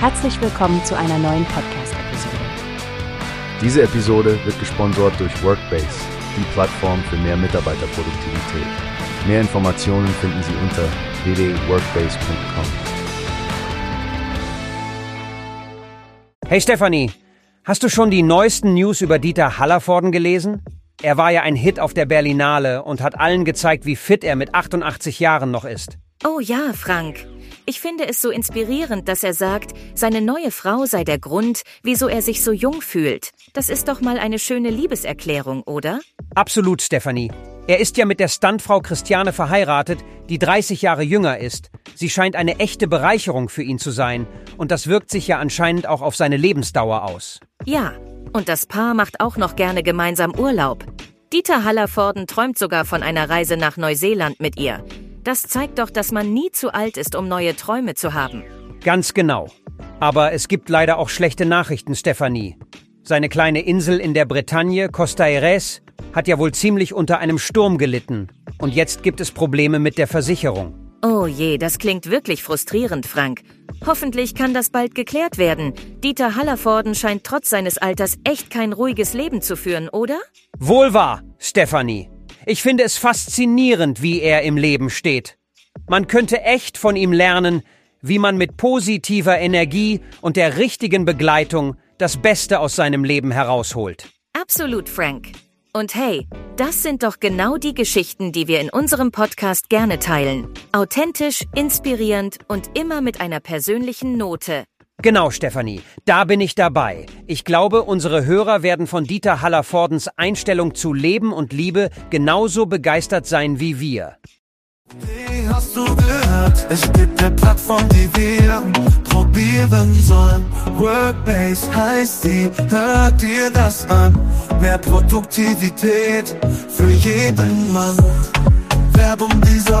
Herzlich willkommen zu einer neuen Podcast-Episode. Diese Episode wird gesponsert durch Workbase, die Plattform für mehr Mitarbeiterproduktivität. Mehr Informationen finden Sie unter www.workbase.com. Hey Stefanie, hast du schon die neuesten News über Dieter Hallervorden gelesen? Er war ja ein Hit auf der Berlinale und hat allen gezeigt, wie fit er mit 88 Jahren noch ist. Oh ja, Frank. Ich finde es so inspirierend, dass er sagt, seine neue Frau sei der Grund, wieso er sich so jung fühlt. Das ist doch mal eine schöne Liebeserklärung, oder? Absolut, Stefanie. Er ist ja mit der Stuntfrau Christiane verheiratet, die 30 Jahre jünger ist. Sie scheint eine echte Bereicherung für ihn zu sein. Und das wirkt sich ja anscheinend auch auf seine Lebensdauer aus. Ja, und das Paar macht auch noch gerne gemeinsam Urlaub. Dieter Hallervorden träumt sogar von einer Reise nach Neuseeland mit ihr. Das zeigt doch, dass man nie zu alt ist, um neue Träume zu haben. Ganz genau. Aber es gibt leider auch schlechte Nachrichten, Stefanie. Seine kleine Insel in der Bretagne, Costa Eres, hat ja wohl ziemlich unter einem Sturm gelitten. Und jetzt gibt es Probleme mit der Versicherung. Oh je, das klingt wirklich frustrierend, Frank. Hoffentlich kann das bald geklärt werden. Dieter Hallervorden scheint trotz seines Alters echt kein ruhiges Leben zu führen, oder? Wohl wahr, Stefanie. Ich finde es faszinierend, wie er im Leben steht. Man könnte echt von ihm lernen, wie man mit positiver Energie und der richtigen Begleitung das Beste aus seinem Leben herausholt. Absolut, Frank. Und hey, das sind doch genau die Geschichten, die wir in unserem Podcast gerne teilen. Authentisch, inspirierend und immer mit einer persönlichen Note. Genau, Stefanie, da bin ich dabei. Ich glaube, unsere Hörer werden von Dieter Hallervordens Einstellung zu Leben und Liebe genauso begeistert sein wie wir. Wie hast du gehört? Es gibt eine Plattform, die wir probieren sollen. Workbase heißt die, hört dir das an. Mehr Produktivität für jeden Mann. Werbung, dieser